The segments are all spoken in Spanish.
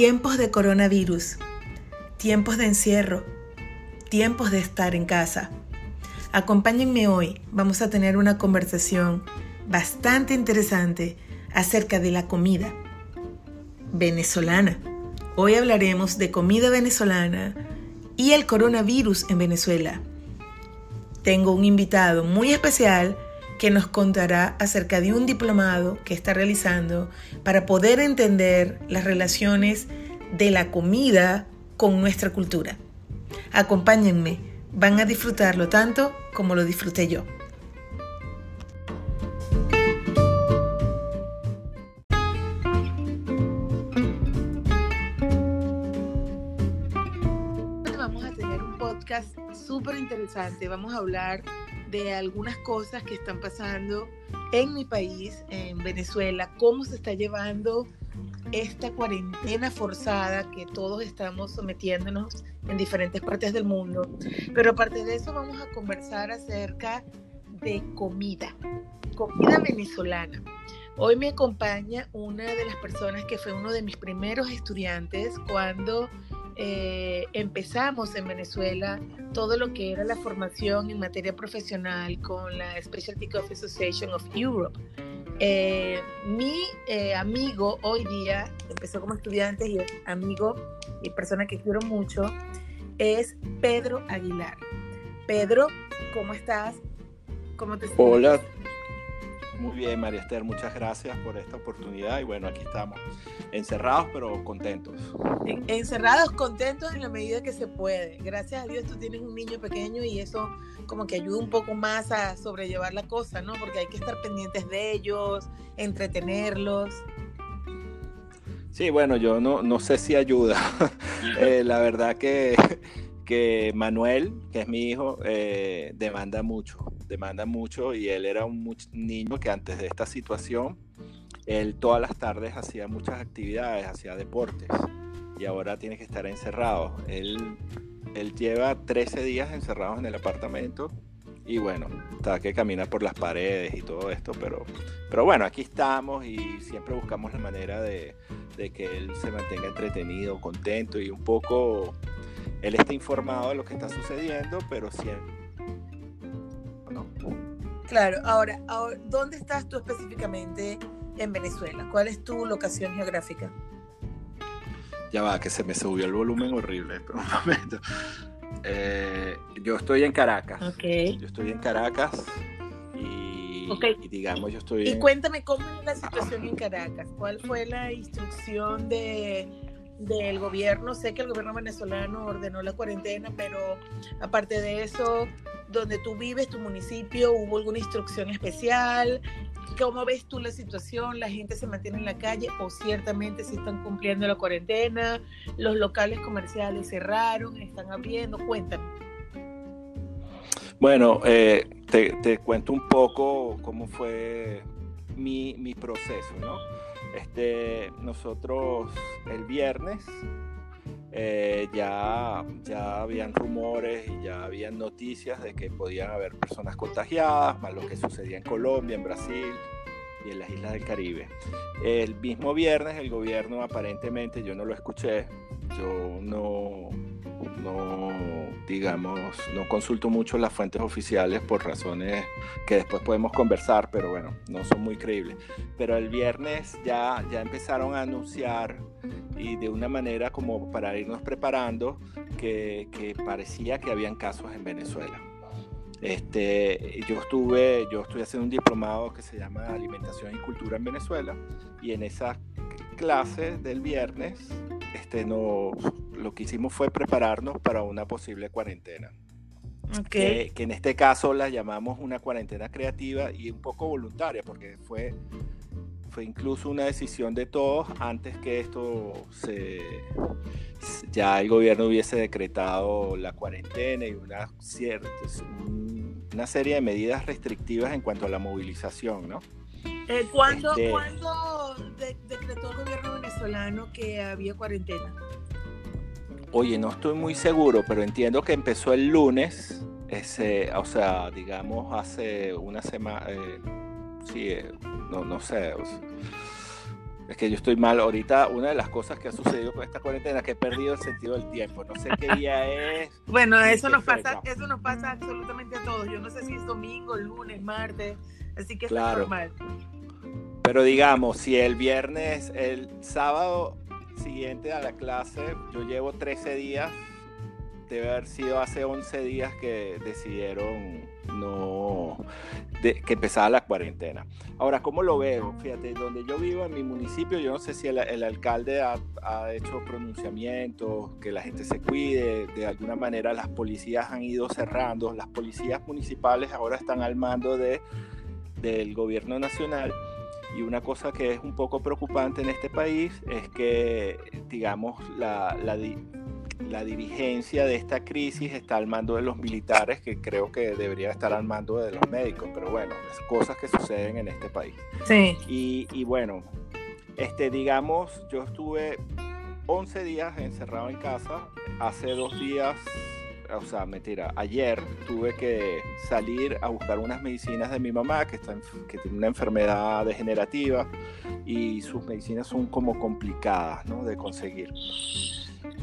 Tiempos de coronavirus, tiempos de encierro, tiempos de estar en casa. Acompáñenme hoy, vamos a tener una conversación bastante interesante acerca de la comida venezolana. Hoy hablaremos de comida venezolana y el coronavirus en Venezuela. Tengo un invitado muy especial que nos contará acerca de un diplomado que está realizando para poder entender las relaciones de la comida con nuestra cultura. Acompáñenme, van a disfrutarlo tanto como lo disfruté yo. Vamos a tener un podcast súper interesante. Vamos a hablar de algunas cosas que están pasando en mi país, en Venezuela, cómo se está llevando esta cuarentena forzada que todos estamos sometiéndonos en diferentes partes del mundo. Pero aparte de eso vamos a conversar acerca de comida, comida venezolana. Hoy me acompaña una de las personas que fue uno de mis primeros estudiantes cuando eh, empezamos en Venezuela todo lo que era la formación en materia profesional con la Specialty Coffee Association of Europe. Eh, mi eh, amigo hoy día, empezó como estudiante y amigo y persona que quiero mucho, es Pedro Aguilar. Pedro, ¿cómo estás? ¿Cómo te sientes? Muy bien, María Esther, muchas gracias por esta oportunidad y bueno, aquí estamos, encerrados pero contentos. Encerrados, contentos en la medida que se puede. Gracias a Dios tú tienes un niño pequeño y eso como que ayuda un poco más a sobrellevar la cosa, ¿no? Porque hay que estar pendientes de ellos, entretenerlos. Sí, bueno, yo no, no sé si ayuda. Eh, la verdad que, que Manuel, que es mi hijo, eh, demanda mucho demanda mucho y él era un niño que antes de esta situación, él todas las tardes hacía muchas actividades, hacía deportes y ahora tiene que estar encerrado. Él, él lleva 13 días encerrado en el apartamento y bueno, está que camina por las paredes y todo esto, pero, pero bueno, aquí estamos y siempre buscamos la manera de, que él se mantenga entretenido, contento y un poco, él está informado de lo que está sucediendo, pero siempre Claro, ahora, ¿dónde estás tú específicamente en Venezuela? ¿Cuál es tu locación geográfica? Ya va, que se me subió el volumen horrible, pero un momento. Eh, yo estoy en Caracas. Okay. Yo estoy en Caracas y, digamos yo estoy... Y cuéntame cómo es la situación en Caracas. ¿Cuál fue la instrucción de del gobierno. Sé que el gobierno venezolano ordenó la cuarentena, pero aparte de eso, donde tú vives, tu municipio, ¿hubo alguna instrucción especial? ¿Cómo ves tú la situación? ¿La gente se mantiene en la calle o ciertamente si están cumpliendo la cuarentena? ¿Los locales comerciales cerraron? ¿Están abriendo? Cuéntame. Bueno, eh, te, cuento un poco cómo fue mi, proceso, ¿no? Este, nosotros el viernes eh, ya, ya habían rumores y ya habían noticias de que podían haber personas contagiadas, más lo que sucedía en Colombia, en Brasil y en las islas del Caribe. El mismo viernes el gobierno aparentemente, yo no lo escuché, yo no, no, digamos, no consulto mucho las fuentes oficiales por razones que después podemos conversar, pero bueno, no son muy creíbles. Pero el viernes ya, ya empezaron a anunciar y de una manera como para irnos preparando que, que parecía que habían casos en Venezuela. Este, yo estuve, yo estoy haciendo un diplomado que se llama Alimentación y Cultura en Venezuela y en esa clase del viernes este, no, lo que hicimos fue prepararnos para una posible cuarentena. Que, en este caso la llamamos una cuarentena creativa y un poco voluntaria, porque fue, fue incluso una decisión de todos antes que esto se ya el gobierno hubiese decretado la cuarentena y una, cierta, una serie de medidas restrictivas en cuanto a la movilización, ¿no? Eh, ¿Cuándo, este decretó el gobierno venezolano que había cuarentena? Oye, no estoy muy seguro, pero entiendo que empezó el lunes, ese, o sea, digamos hace una semana, eh, sí, eh, no, no sé, es que yo estoy mal. Ahorita una de las cosas que ha sucedido con esta cuarentena es que he perdido el sentido del tiempo. No sé qué día es. Bueno, eso nos pasa, eso nos pasa absolutamente a todos. Yo no sé si es domingo, lunes, martes, así que es normal. Pero digamos, si el viernes, el sábado siguiente a la clase, yo llevo 13 días, debe haber sido hace 11 días que decidieron no que empezaba la cuarentena. Ahora, ¿cómo lo veo? Fíjate, donde yo vivo en mi municipio, yo no sé si el, alcalde ha, ha, hecho pronunciamientos, que la gente se cuide, de alguna manera las policías han ido cerrando, las policías municipales ahora están al mando de, del gobierno nacional y una cosa que es un poco preocupante en este país es que, digamos, la, la, la, dirigencia de esta crisis está al mando de los militares, que creo que debería estar al mando de los médicos, pero bueno, es cosas que suceden en este país. Sí. Y, y bueno, este, digamos, yo estuve 11 días encerrado en casa, hace dos días o sea, mentira, ayer tuve que salir a buscar unas medicinas de mi mamá que, está, que tiene una enfermedad degenerativa y sus medicinas son como complicadas ¿no? de conseguir.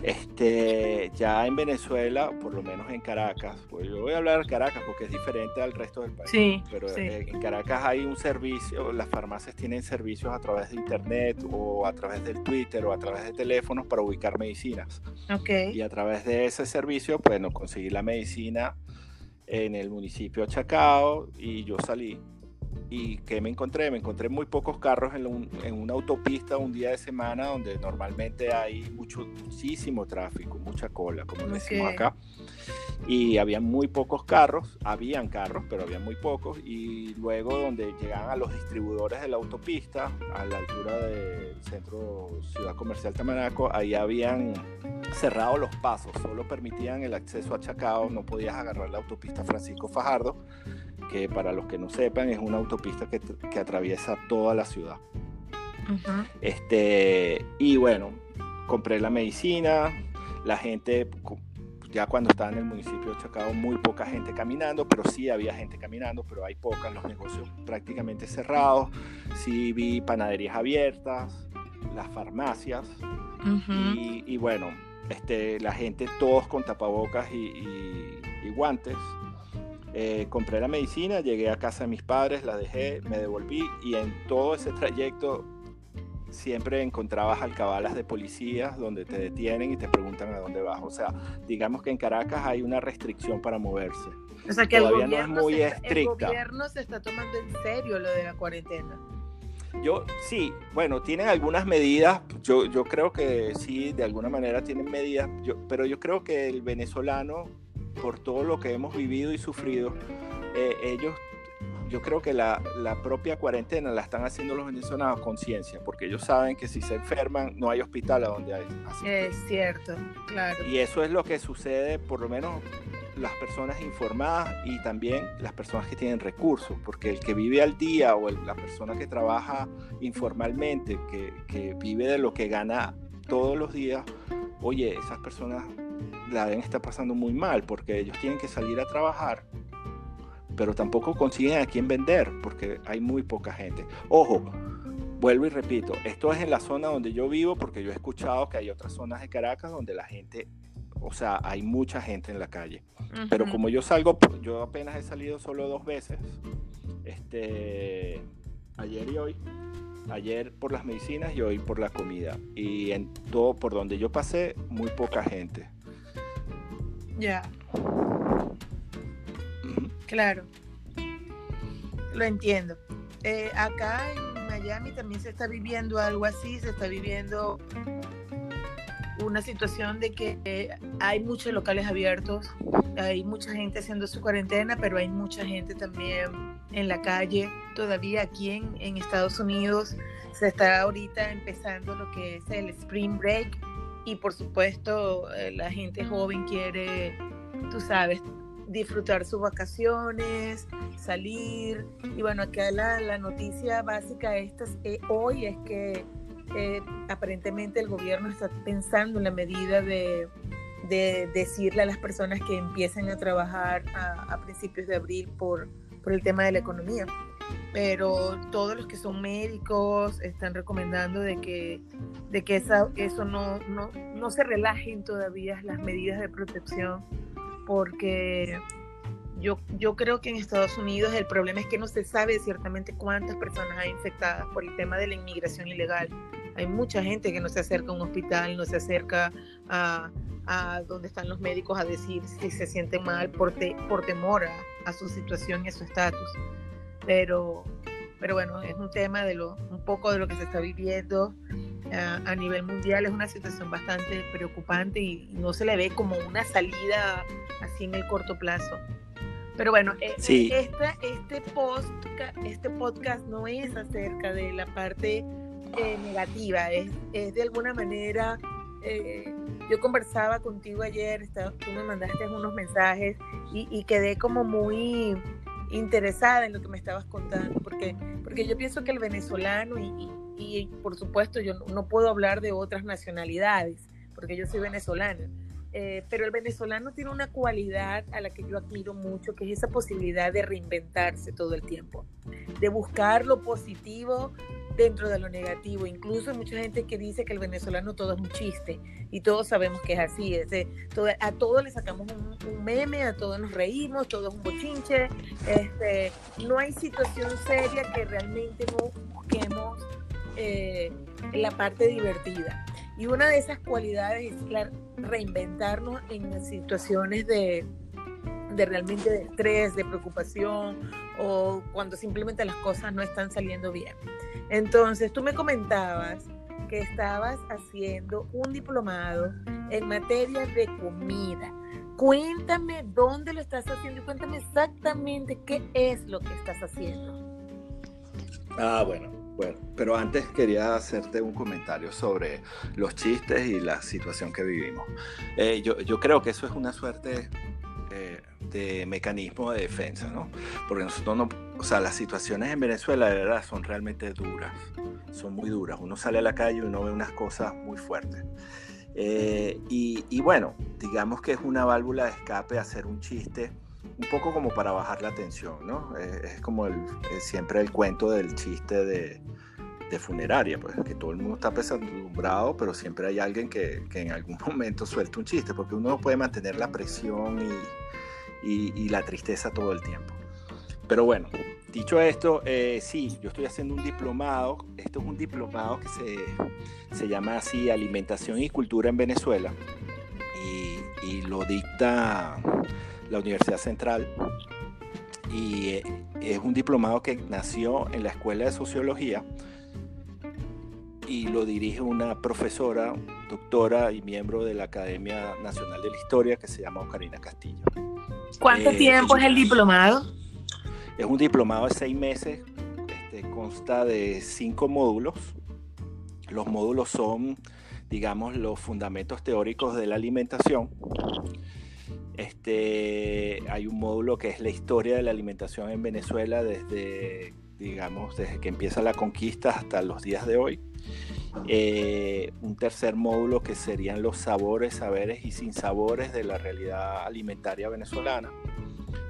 Este, ya en Venezuela, por lo menos en Caracas, pues yo voy a hablar de Caracas porque es diferente al resto del país, sí, pero en Caracas hay un servicio, las farmacias tienen servicios a través de internet o a través del Twitter o a través de teléfonos para ubicar medicinas. Okay. Y a través de ese servicio, pues no conseguí la medicina en el municipio de Chacao y yo salí ¿Y qué me encontré? Me encontré muy pocos carros en, en, una autopista un día de semana donde normalmente hay mucho, muchísimo tráfico, mucha cola, como decimos acá. Y había muy pocos carros, habían carros, pero había muy pocos. Y luego donde llegaban a los distribuidores de la autopista, a la altura del centro Ciudad Comercial Tamanaco, ahí habían cerrado los pasos, solo permitían el acceso a Chacao, no podías agarrar la autopista Francisco Fajardo que para los que no sepan es una autopista que, que atraviesa toda la ciudad. este, y bueno, compré la medicina, la gente, ya cuando estaba en el municipio de Chacao, muy poca gente caminando, pero sí había gente caminando, pero hay pocas, los negocios prácticamente cerrados, sí vi panaderías abiertas, las farmacias, y, bueno, este, la gente todos con tapabocas y, y guantes. Eh, compré la medicina, llegué a casa de mis padres, la dejé, me devolví y en todo ese trayecto siempre encontrabas alcabalas de policías donde te detienen y te preguntan a dónde vas. O sea, digamos que en Caracas hay una restricción para moverse. O sea, que Todavía no es muy estricta. El gobierno se está tomando en serio lo de la cuarentena. Yo sí, bueno, tienen algunas medidas, yo, yo creo que sí, de alguna manera tienen medidas, pero yo creo que el venezolano por todo lo que hemos vivido y sufrido, eh, ellos, yo creo que la, la, propia cuarentena la están haciendo los venezolanos con conciencia, porque ellos saben que si se enferman no hay hospital a donde hay. Es cierto, claro. Y eso es lo que sucede, por lo menos las personas informadas y también las personas que tienen recursos, porque el que vive al día o la persona que trabaja informalmente, que, que vive de lo que gana todos los días, oye, esas personas la deben estar pasando muy mal porque ellos tienen que salir a trabajar, pero tampoco consiguen a quién vender porque hay muy poca gente. Ojo, vuelvo y repito, esto es en la zona donde yo vivo porque yo he escuchado que hay otras zonas de Caracas donde la gente, o sea, hay mucha gente en la calle. Pero como yo salgo, yo apenas he salido solo dos veces, este, ayer y hoy, ayer por las medicinas y hoy por la comida. Y en todo por donde yo pasé, muy poca gente. Ya. Claro. Lo entiendo. Eh, acá en Miami también se está viviendo algo así, se está viviendo una situación de que eh, hay muchos locales abiertos, hay mucha gente haciendo su cuarentena, pero hay mucha gente también en la calle. Todavía aquí en, Estados Unidos se está ahorita empezando lo que es el Spring Break, y por supuesto eh, la gente joven quiere, tú sabes, disfrutar sus vacaciones, salir. Y bueno, acá la, la noticia básica esta, eh, hoy es que eh, aparentemente el gobierno está pensando en la medida de, de decirle a las personas que empiecen a trabajar a, a principios de abril por, por el tema de la economía. pero todos los que son médicos están recomendando de que, de que esa, eso no, no, no se relajen todavía las medidas de protección, porque yo, yo creo que en Estados Unidos el problema es que no se sabe ciertamente cuántas personas hay infectadas por el tema de la inmigración ilegal. Hay mucha gente que no se acerca a un hospital, no se acerca a, a donde están los médicos a decir si se sienten mal por, por temor a, su situación y a su estatus. Pero, pero bueno, es un tema de lo, un poco de lo que se está viviendo a nivel mundial. Es una situación bastante preocupante y no se le ve como una salida así en el corto plazo. Pero bueno, eh, este, post, este podcast no es acerca de la parte eh, negativa, es, es, de alguna manera, eh, yo conversaba contigo ayer, tú me mandaste unos mensajes y, quedé como muy interesada en lo que me estabas contando, porque, porque yo pienso que el venezolano, y, y por supuesto yo no puedo hablar de otras nacionalidades, porque yo soy venezolana, eh, pero el venezolano tiene una cualidad a la que yo admiro mucho, que es esa posibilidad de reinventarse todo el tiempo, de buscar lo positivo dentro de lo negativo. Incluso hay mucha gente que dice que el venezolano todo es un chiste y todos sabemos que es así. Es a todos le sacamos un, meme, a todos nos reímos, todo es un bochinche. Este, no hay situación seria que realmente no busquemos eh, la parte divertida. Y una de esas cualidades es la, reinventarnos en situaciones de, de realmente de estrés, de preocupación o cuando simplemente las cosas no están saliendo bien. Entonces, tú me comentabas que estabas haciendo un diplomado en materia de comida. Cuéntame dónde lo estás haciendo y cuéntame exactamente qué es lo que estás haciendo. Ah, bueno, bueno, pero antes quería hacerte un comentario sobre los chistes y la situación que vivimos. Eh, yo, creo que eso es una suerte eh, de mecanismo de defensa, ¿no? Porque nosotros no, o sea, las situaciones en Venezuela de verdad son realmente duras, son muy duras. Uno sale a la calle y uno ve unas cosas muy fuertes. Eh, y, y bueno, digamos que es una válvula de escape hacer un chiste un poco como para bajar la tensión, ¿no? Es, como el, siempre el cuento del chiste de, de, funeraria, pues que todo el mundo está pesadumbrado, pero siempre hay alguien que, en algún momento suelta un chiste, porque uno no puede mantener la presión y, la tristeza todo el tiempo. Pero bueno, dicho esto, eh, sí, yo estoy haciendo un diplomado, esto es un diplomado que se, se llama así Alimentación y Cultura en Venezuela, y lo dicta la Universidad Central y eh, es un diplomado que nació en la Escuela de Sociología y lo dirige una profesora, doctora y miembro de la Academia Nacional de la Historia que se llama Ocarina Castillo. ¿Cuánto eh, tiempo es el diplomado? Es un diplomado de seis meses, este, consta de cinco módulos. Los módulos son, digamos, los fundamentos teóricos de la alimentación este, hay un módulo que es la historia de la alimentación en Venezuela desde, digamos, desde que empieza la conquista hasta los días de hoy. Eh, un tercer módulo que serían los sabores, saberes y sinsabores de la realidad alimentaria venezolana.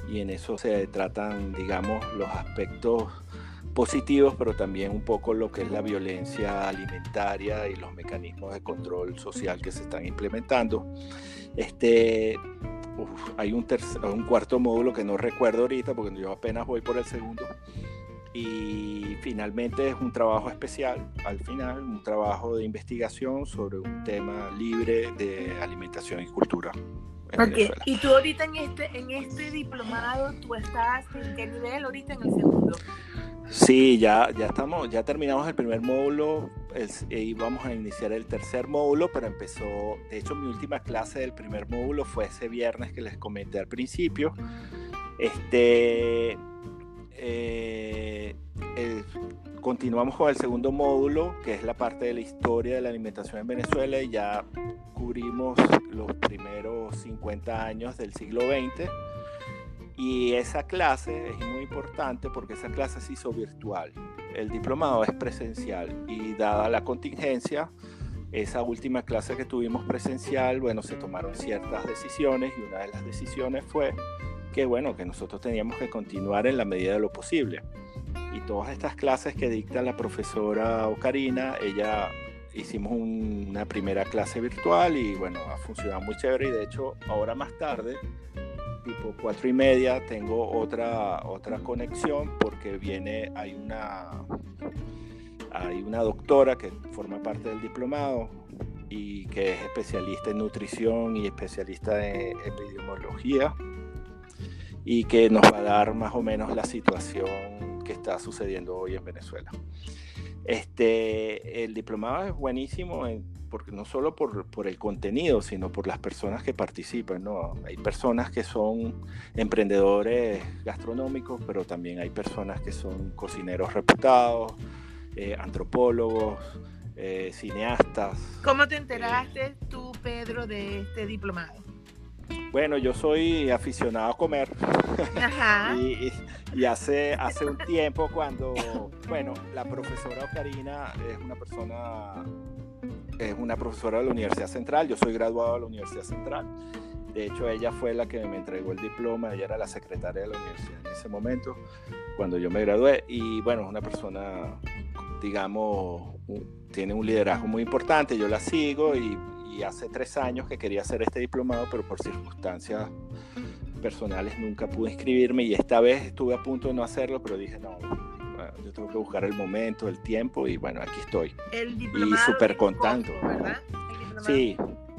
Y en eso se tratan, digamos, los aspectos positivos, pero también un poco lo que es la violencia alimentaria y los mecanismos de control social que se están implementando. Este, hay un, un cuarto módulo que no recuerdo ahorita porque yo apenas voy por el segundo. Y finalmente es un trabajo especial, al final, un trabajo de investigación sobre un tema libre de alimentación y cultura. Okay. Y tú ahorita en este, en este diplomado, ¿tú estás en qué nivel ahorita en el segundo? Sí, ya, ya estamos, ya terminamos el primer módulo y vamos a iniciar el tercer módulo, pero empezó, de hecho mi última clase del primer módulo fue ese viernes que les comenté al principio. Este, eh, continuamos con el segundo módulo, que es la parte de la historia de la alimentación en Venezuela, y ya cubrimos los primeros 50 años del siglo XX y esa clase es muy importante porque esa clase se hizo virtual. El diplomado es presencial y dada la contingencia, esa última clase que tuvimos presencial, bueno, se tomaron ciertas decisiones y una de las decisiones fue que, bueno, que nosotros teníamos que continuar en la medida de lo posible. y todas estas clases que dicta la profesora Ocarina, ella hicimos una primera clase virtual y bueno, ha funcionado muy chévere y de hecho ahora más tarde, tipo cuatro y media, tengo otra, otra conexión porque viene, hay una, hay una doctora que forma parte del diplomado y que es especialista en nutrición y especialista en epidemiología y que nos va a dar más o menos la situación que está sucediendo hoy en Venezuela. Este, el diplomado es buenísimo porque no solo por, por, el contenido, sino por las personas que participan. ¿no? Hay personas que son emprendedores gastronómicos, pero también hay personas que son cocineros reputados, eh, antropólogos, eh, cineastas. ¿Cómo te enteraste tú, Pedro, de este diplomado? Bueno, yo soy aficionado a comer. y, hace, hace un tiempo cuando, bueno, la profesora Ocarina es una persona, es una profesora de la Universidad Central, yo soy graduado de la Universidad Central. De hecho, ella fue la que me entregó el diploma, ella era la secretaria de la universidad en ese momento, cuando yo me gradué. Y bueno, es una persona, digamos, tiene un liderazgo muy importante, yo la sigo y hace tres años que quería hacer este diplomado, pero por circunstancias personales nunca pude inscribirme y esta vez estuve a punto de no hacerlo, pero dije, no, yo tengo que buscar el momento, el tiempo y bueno, aquí estoy. El diplomado. Y súper contento. ¿verdad? Sí.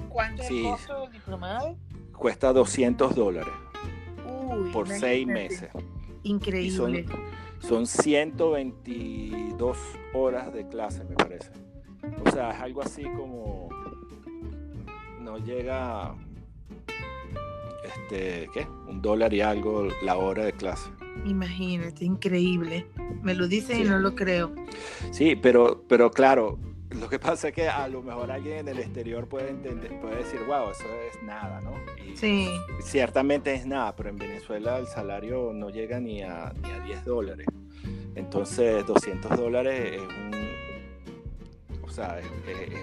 ¿Cuánto es el costo diplomado? Cuesta 200 dólares Uy, por seis meses. Increíble. Son, son 122 horas de clase, me parece. O sea, es algo así como no llega, este, ¿qué? Un dólar y algo la hora de clase. Imagínate, increíble. Me lo dicen y no lo creo. Sí, pero, pero claro, lo que pasa es que a lo mejor alguien en el exterior puede entender, puede decir, wow, eso es nada, ¿no? sí. Ciertamente es nada, pero en Venezuela el salario no llega ni a, ni a 10 dólares. Entonces, 200 dólares es un, o sea, es,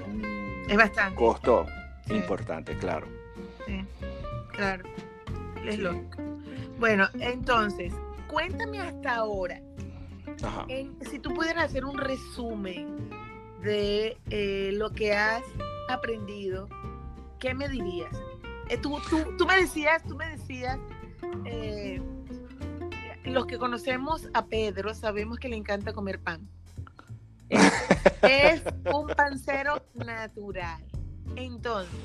un es bastante. costo importante, claro. Sí, claro. Es lógico. Bueno, entonces, cuéntame hasta ahora. si tú pudieras hacer un resumen de eh, lo que has aprendido, ¿qué me dirías? Eh, tú, tú, me decías, tú me decías, eh, los que conocemos a Pedro sabemos que le encanta comer pan. es un pancero natural. Entonces,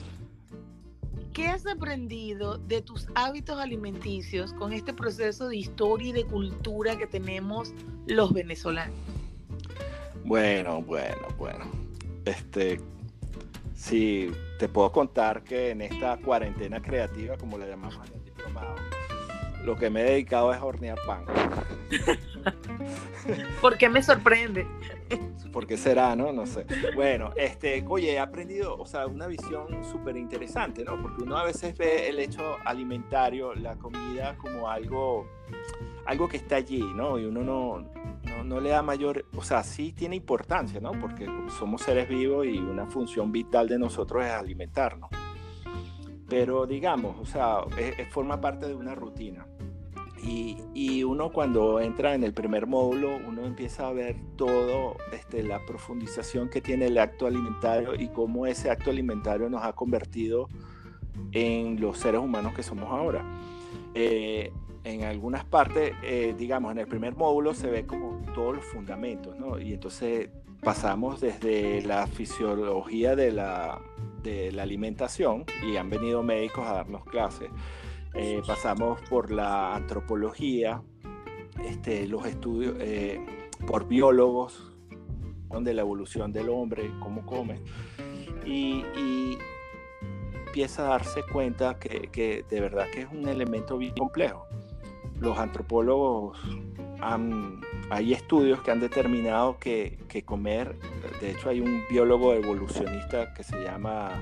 ¿qué has aprendido de tus hábitos alimenticios con este proceso de historia y de cultura que tenemos los venezolanos? Bueno, bueno, bueno. Este, sí, te puedo contar que en esta cuarentena creativa, como le llamamos el diplomado, lo que me he dedicado es hornear pan. ¿Por qué me sorprende? ¿Por qué será, no? No sé. Bueno, este, oye, he aprendido, o sea, una visión súper interesante, ¿no? Porque uno a veces ve el hecho alimentario, la comida, como algo, algo que está allí, ¿no? Y uno no, no, no le da mayor, o sea, sí tiene importancia, ¿no? Porque somos seres vivos y una función vital de nosotros es alimentarnos. Pero digamos, o sea, forma parte de una rutina. Y, y, uno cuando entra en el primer módulo, uno empieza a ver todo, este, la profundización que tiene el acto alimentario y cómo ese acto alimentario nos ha convertido en los seres humanos que somos ahora. Eh, en algunas partes, eh, digamos, en el primer módulo se ve como todos los fundamentos, ¿no? Y entonces pasamos desde la fisiología de la, de la alimentación y han venido médicos a darnos clases eh, pasamos por la antropología, este, los estudios eh, por biólogos, de la evolución del hombre, cómo come, y, empieza a darse cuenta que, de verdad que es un elemento bien complejo. Los antropólogos han, hay estudios que han determinado que, que comer, de hecho hay un biólogo evolucionista que se llama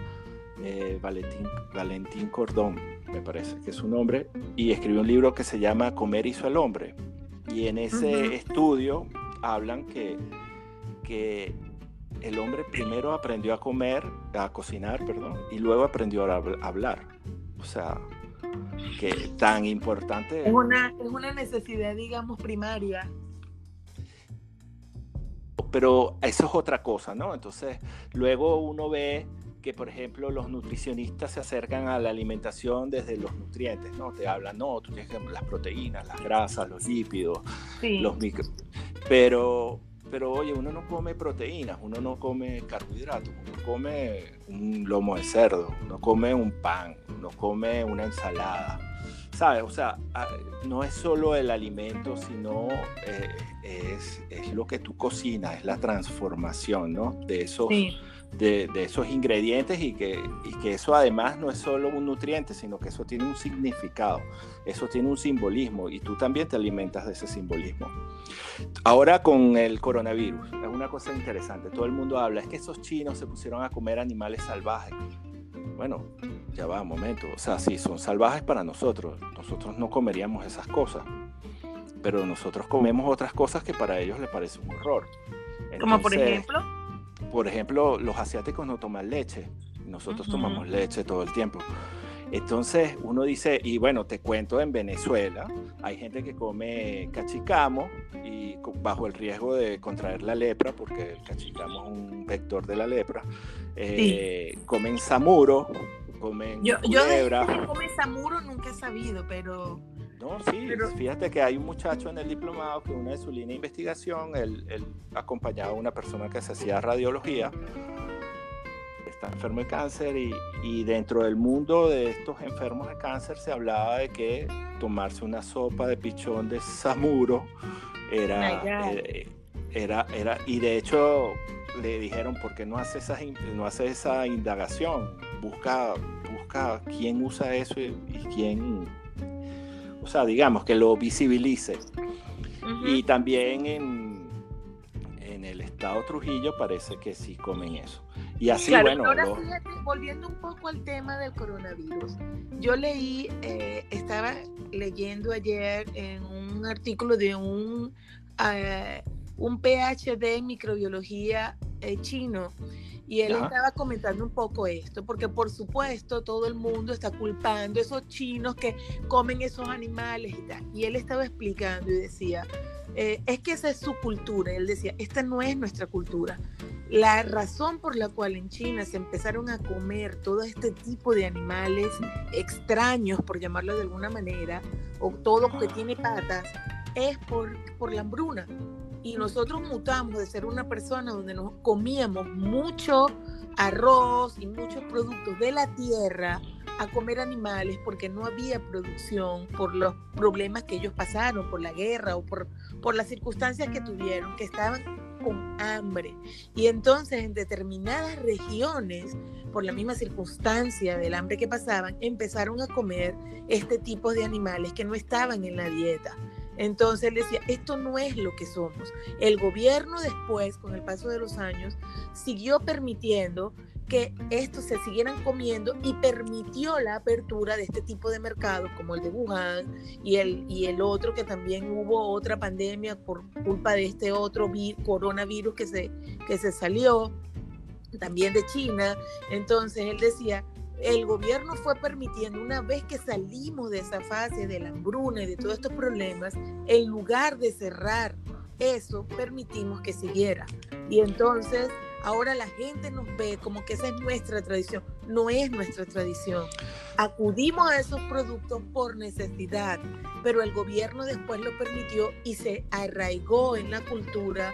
eh, Valentín, Valentín Cordón, me parece que es su nombre, y escribió un libro que se llama Comer hizo al hombre. Y en ese estudio hablan que, que el hombre primero aprendió a comer, a cocinar, perdón, y luego aprendió a hablar. O sea, que tan importante. Es una, es una necesidad, digamos, primaria. pero eso es otra cosa, ¿no? Entonces, luego uno ve que, por ejemplo, los nutricionistas se acercan a la alimentación desde los nutrientes, ¿no? Te hablan, no, tú tienes las proteínas, las grasas, los lípidos, los micro... Pero, pero oye, uno no come proteínas, uno no come carbohidratos, uno come un lomo de cerdo, uno come un pan, uno come una ensalada. ¿Sabes? O sea, no es solo el alimento, sino eh, es, es, lo que tú cocinas, es la transformación, ¿no? De esos, de, esos ingredientes y que, y que eso además no es solo un nutriente, sino que eso tiene un significado, eso tiene un simbolismo y tú también te alimentas de ese simbolismo. Ahora con el coronavirus, es una cosa interesante, todo el mundo habla, es que esos chinos se pusieron a comer animales salvajes. Bueno, ya va, un momento, o sea, sí, son salvajes para nosotros, nosotros no comeríamos esas cosas, pero nosotros comemos otras cosas que para ellos les parece un horror. Como por ejemplo por ejemplo, los asiáticos no toman leche, nosotros tomamos leche todo el tiempo. Entonces uno dice, y bueno, te cuento, en Venezuela hay gente que come cachicamo y bajo el riesgo de contraer la lepra, porque el cachicamo es un vector de la lepra, eh, comen samuro, comen yo, culebra. Yo de que come samuro nunca he sabido, pero no, sí, fíjate que hay un muchacho en el diplomado que una de su línea de investigación, él, acompañaba a una persona que se hacía radiología, está enfermo de cáncer y, dentro del mundo de estos enfermos de cáncer se hablaba de que tomarse una sopa de pichón de samuro era, eh, era, era, y de hecho le dijeron, ¿por qué no hace esa, no hace esa indagación? Busca, busca quién usa eso y quién sea, digamos, que lo visibilice. Y también en, en, el estado Trujillo parece que sí comen eso. Y así, bueno. Ahora fíjate, volviendo un poco al tema del coronavirus, yo leí, eh, estaba leyendo ayer en un artículo de un, uh, un PhD en microbiología eh, chino y él estaba comentando un poco esto, porque por supuesto todo el mundo está culpando a esos chinos que comen esos animales y tal. Y él estaba explicando y decía, eh, es que esa es su cultura. Él decía, esta no es nuestra cultura. La razón por la cual en China se empezaron a comer todo este tipo de animales extraños, por llamarlo de alguna manera, o todo lo que tiene patas, es por, por la hambruna y nosotros mutamos de ser una persona donde nos comíamos mucho arroz y muchos productos de la tierra a comer animales porque no había producción por los problemas que ellos pasaron, por la guerra o por, por las circunstancias que tuvieron, que estaban con hambre. Y entonces en determinadas regiones, por la misma circunstancia del hambre que pasaban, empezaron a comer este tipo de animales que no estaban en la dieta. Entonces él decía, esto no es lo que somos. El gobierno después, con el paso de los años, siguió permitiendo que estos se siguieran comiendo y permitió la apertura de este tipo de mercados como el de Wuhan y el, y el otro que también hubo otra pandemia por culpa de este otro coronavirus que se, que se salió también de China. Entonces él decía, el gobierno fue permitiendo, una vez que salimos de esa fase de la hambruna y de todos estos problemas, en lugar de cerrar eso, permitimos que siguiera. Y entonces ahora la gente nos ve como que esa es nuestra tradición. No es nuestra tradición. Acudimos a esos productos por necesidad, pero el gobierno después lo permitió y se arraigó en la cultura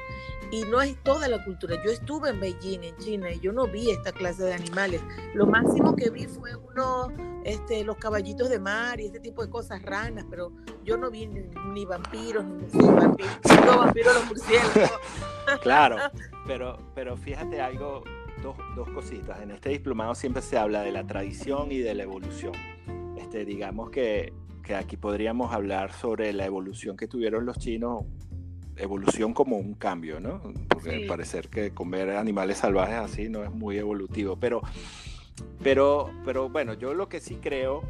y no es toda la cultura. Yo estuve en Beijing, en China, y yo no vi esta clase de animales. Lo máximo que vi fue uno, este, los caballitos de mar y este tipo de cosas, ranas, pero yo no vi ni, vampiros, ni vampiros, no, vampiros los murciélagos. claro, pero, pero fíjate algo, dos, dos cositas. En este diplomado siempre se habla de la tradición y de la evolución. Este, digamos que, que aquí podríamos hablar sobre la evolución que tuvieron los chinos evolución como un cambio, ¿no? Porque parecer que comer animales salvajes así no es muy evolutivo, pero, pero, pero bueno, yo lo que sí creo,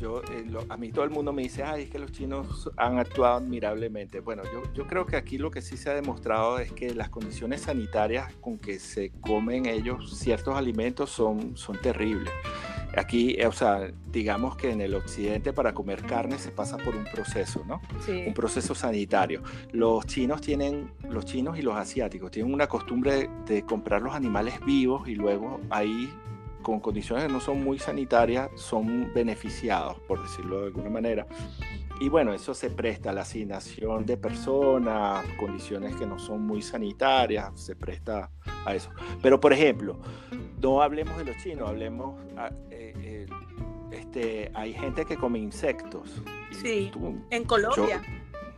yo, eh, a mí todo el mundo me dice, ay, es que los chinos han actuado admirablemente. Bueno, yo, yo creo que aquí lo que sí se ha demostrado es que las condiciones sanitarias con que se comen ellos ciertos alimentos son, son terribles. Aquí, o sea, digamos que en el occidente para comer carne se pasa por un proceso, ¿no? Sí. Un proceso sanitario. Los chinos tienen, los chinos y los asiáticos tienen una costumbre de comprar los animales vivos y luego ahí con condiciones que no son muy sanitarias son beneficiados, por decirlo de alguna manera. Y bueno, eso se presta a la asignación de personas, condiciones que no son muy sanitarias, se presta a eso. Pero por ejemplo, no hablemos de los chinos, hablemos, ah, eh, eh, este, hay gente que come insectos. Sí, en Colombia.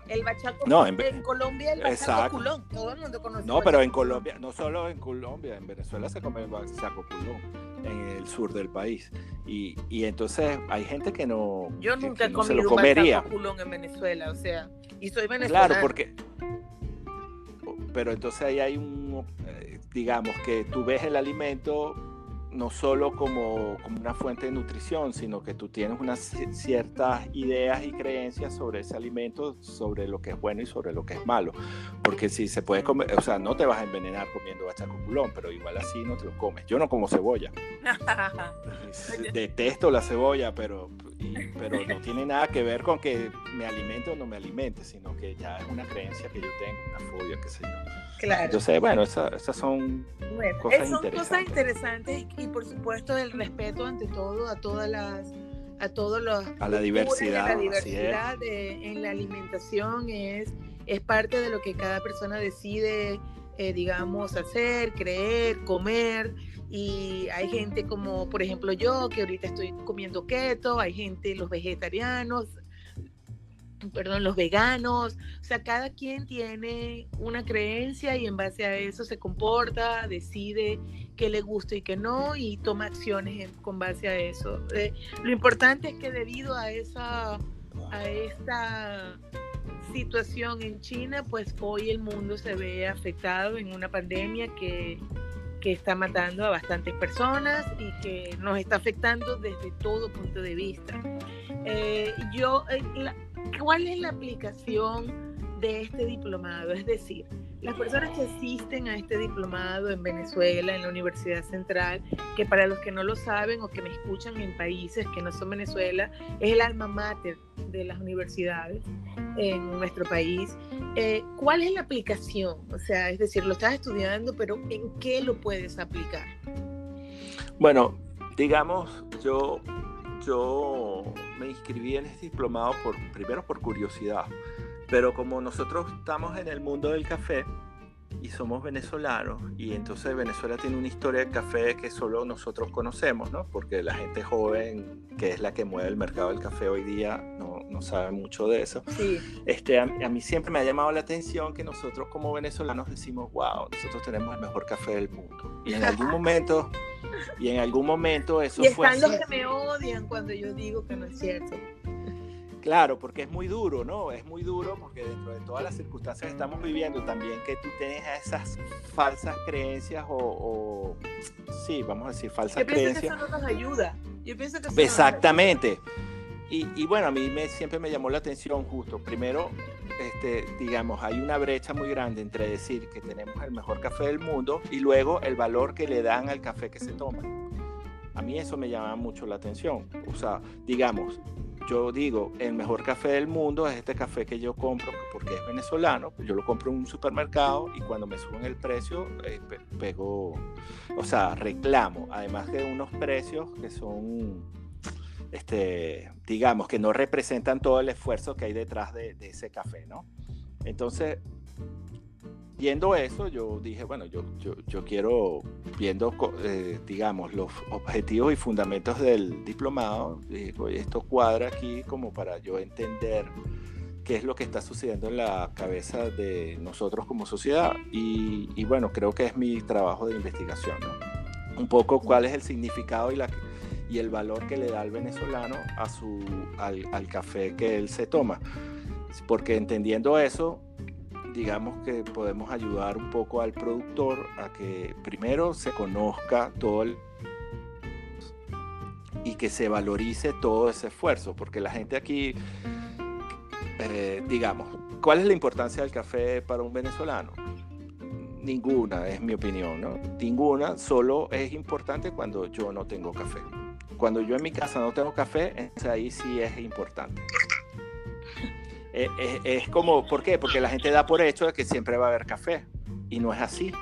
El bachaco no, en, en, Colombia el bachaco exacto. culón, todo el mundo conoce. No, pero en Colombia, no solo en Colombia, en Venezuela se come el bachaco culón, en el sur del país. Y, y entonces hay gente que no, Yo nunca he no comido lo un comería. bachaco culón en Venezuela, o sea, y soy venezolana. Claro, porque. Pero entonces ahí hay un. eh, digamos que tú ves el alimento no solo como, como una fuente de nutrición, sino que tú tienes unas ci- ciertas ideas y creencias sobre ese alimento, sobre lo que es bueno y sobre lo que es malo. Porque si se puede comer, o sea, no te vas a envenenar comiendo bachacoculón, pero igual así no te lo comes. Yo no como cebolla. Detesto la cebolla, pero, y- pero no tiene nada que ver con que me alimente o no me alimente, sino que ya es una creencia que yo tengo, una fobia, qué sé yo. claro. Entonces, bueno, esa- esas son... Bueno, cosas interesantes. y, y, por supuesto el respeto ante todo a todas las a todos los A la diversidad, la diversidad de- en la alimentación es es parte de lo que cada persona decide eh, digamos hacer creer comer y hay gente como por ejemplo yo que ahorita estoy comiendo keto hay gente los vegetarianos perdón, los veganos, o sea, cada quien tiene una creencia y en base a eso se comporta, decide qué le gusta y qué no y toma acciones con base a eso. Eh, lo importante es que debido a esa a esta situación en China, pues hoy el mundo se ve afectado en una pandemia que que está matando a bastantes personas y que nos está afectando desde todo punto de vista. Eh, yo, eh, la- ¿cuál es la aplicación de este diplomado? Es decir, las personas que asisten a este diplomado en Venezuela, en la Universidad Central, que para los que no lo saben o que me escuchan en países que no son Venezuela, es el alma mater de las universidades en nuestro país. Eh, ¿Cuál es la aplicación? O sea, es decir, lo estás estudiando, pero ¿en qué lo puedes aplicar? Bueno, digamos, yo, yo me inscribí en este diplomado por, primero por curiosidad, pero como nosotros estamos en el mundo del café y somos venezolanos, y entonces Venezuela tiene una historia del café que solo nosotros conocemos, ¿no? Porque la gente joven, que es la que mueve el mercado del café hoy día, no, no sabe mucho de eso. Sí, Este, a, a mí siempre me ha llamado la atención que nosotros como venezolanos decimos, wow, nosotros tenemos el mejor café del mundo. Y en algún momento, y en algún momento eso y fue están los que me odian cuando yo digo que no es cierto. Claro, porque es muy duro, ¿no? Es muy duro porque dentro de todas las circunstancias que estamos viviendo, también que tú tienes esas falsas creencias o, o sí, vamos a decir, falsas Yo pienso que creencias. eso no nos ayuda. Yo pienso que eso Exactamente. Y, y bueno, a mí me, siempre me llamó la atención justo. Primero, este, digamos, hay una brecha muy grande entre decir que tenemos el mejor café del mundo y luego el valor que le dan al café que se toma. A mí eso me llama mucho la atención. O sea, digamos, yo digo, el mejor café del mundo es este café que yo compro porque es venezolano. pues Yo lo compro en un supermercado y cuando me suben el precio, eh, pe- pego, o sea, reclamo. Además de unos precios que son este, digamos, que no representan todo el esfuerzo que hay detrás de, de ese café, ¿no? Entonces, viendo eso, yo dije, bueno, yo, yo, yo quiero, viendo, eh, digamos, los objetivos y fundamentos del diplomado, dije, oye, esto cuadra aquí como para yo entender qué es lo que está sucediendo en la cabeza de nosotros como sociedad. Y, y bueno, creo que es mi trabajo de investigación, ¿no? Un poco cuál es el significado y la y el valor que le da el venezolano a su, al, al café que él se toma. Porque entendiendo eso, digamos que podemos ayudar un poco al productor a que primero se conozca todo el y que se valorice todo ese esfuerzo, porque la gente aquí, eh, digamos, ¿cuál es la importancia del café para un venezolano? Ninguna, es mi opinión, ¿no? Ninguna, solo es importante cuando yo no tengo café cuando yo en mi casa no tengo café, ahí sí es importante. Eh, eh, es, como, ¿por qué? Porque la gente da por hecho de que siempre va a haber café y no es así.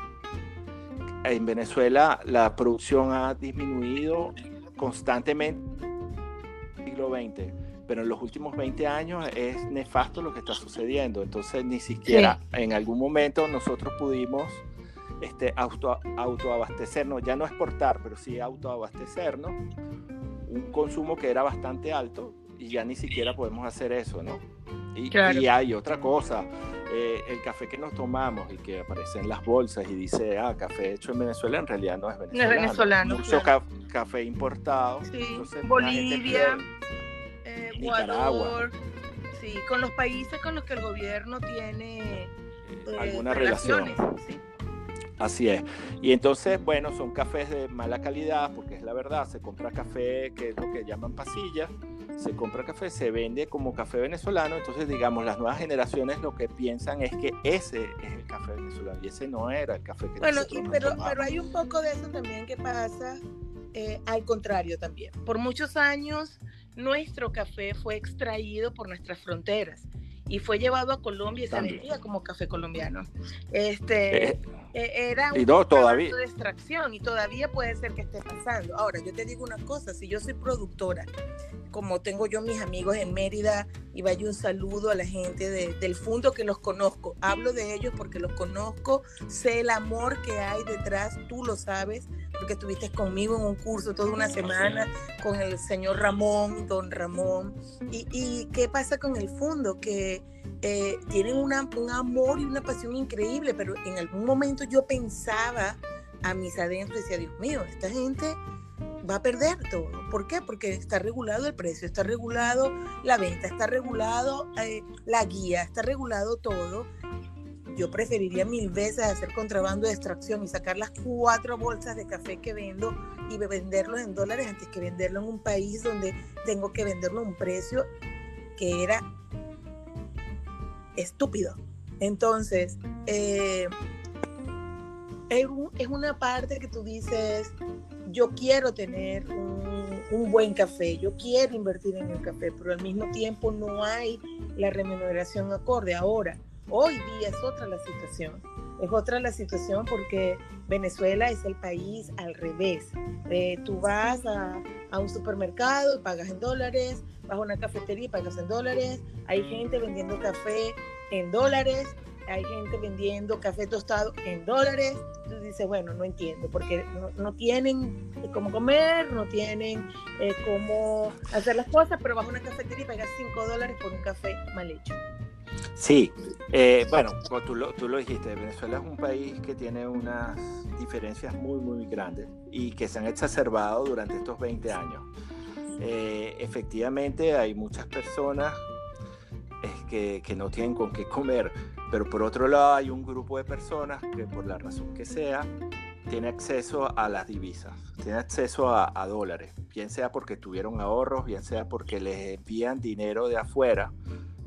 En Venezuela la producción ha disminuido constantemente en el siglo XX, pero en los últimos 20 años es nefasto lo que está sucediendo. Entonces ni siquiera en algún momento nosotros pudimos este, auto, autoabastecernos, ya no exportar, pero sí autoabastecernos, un consumo que era bastante alto y ya ni siquiera podemos hacer eso, ¿no? Y, hay otra cosa, eh, el café que nos tomamos y que aparece en las bolsas y dice, ah, café hecho en Venezuela, en realidad no es venezolano. No es venezolano. Mucho café importado. Sí, Bolivia, eh, Ecuador. Sí, con los países con los que el gobierno tiene eh, alguna relación. ¿sí? Así es. Y entonces, bueno, son cafés de mala calidad, porque es la verdad, se compra café que es lo que llaman pasilla, se compra café, se vende como café venezolano, entonces digamos, las nuevas generaciones lo que piensan es que ese es el café venezolano y ese no era el café que Bueno, pero, pero hay un poco de eso también que pasa eh, al contrario también. Por muchos años nuestro café fue extraído por nuestras fronteras y fue llevado a Colombia y se vendía como café colombiano. Este eh, eh, era un y todavía. de extracción y todavía puede ser que esté pasando. Ahora, yo te digo una cosa, si yo soy productora, como tengo yo mis amigos en Mérida, y vaya un saludo a la gente del fondo que los conozco. Hablo de ellos porque los conozco, sé el amor que hay detrás, tú lo sabes, porque estuviste conmigo en un curso toda una semana con el señor Ramón, don Ramón. ¿Y, qué pasa con el fondo? Que eh, tienen un amor y una pasión increíble, pero en algún momento yo pensaba a mis adentros y decía, Dios mío, esta gente va a perder todo. ¿Por qué? Porque está regulado el precio, está regulado la venta, está regulado eh, la guía, está regulado todo. Yo preferiría mil veces hacer contrabando de extracción y sacar las cuatro bolsas de café que vendo y venderlos en dólares antes que venderlo en un país donde tengo que venderlo a un precio que era estúpido. Entonces, eh, es una parte que tú dices, yo quiero tener un, buen café, yo quiero invertir en el café, pero al mismo tiempo no hay la remuneración acorde. Ahora, hoy día es otra la situación. Es otra la situación porque Venezuela es el país al revés. Eh, tú vas a, a, un supermercado y pagas en dólares, vas a una cafetería y pagas en dólares, hay gente vendiendo café en dólares, hay gente vendiendo café tostado en dólares. Entonces dice, bueno, no entiendo, porque no, tienen cómo comer, no tienen eh, cómo hacer las cosas, pero vas a una cafetería y pagas 5 dólares por un café mal hecho. Sí, eh, bueno, tú lo, tú lo dijiste, Venezuela es un país que tiene unas diferencias muy, muy grandes y que se han exacerbado durante estos 20 años. Eh, efectivamente, hay muchas personas que, no tienen con qué comer, pero por otro lado hay un grupo de personas que por la razón que sea tiene acceso a las divisas, tiene acceso a, dólares, bien sea porque tuvieron ahorros, bien sea porque les envían dinero de afuera,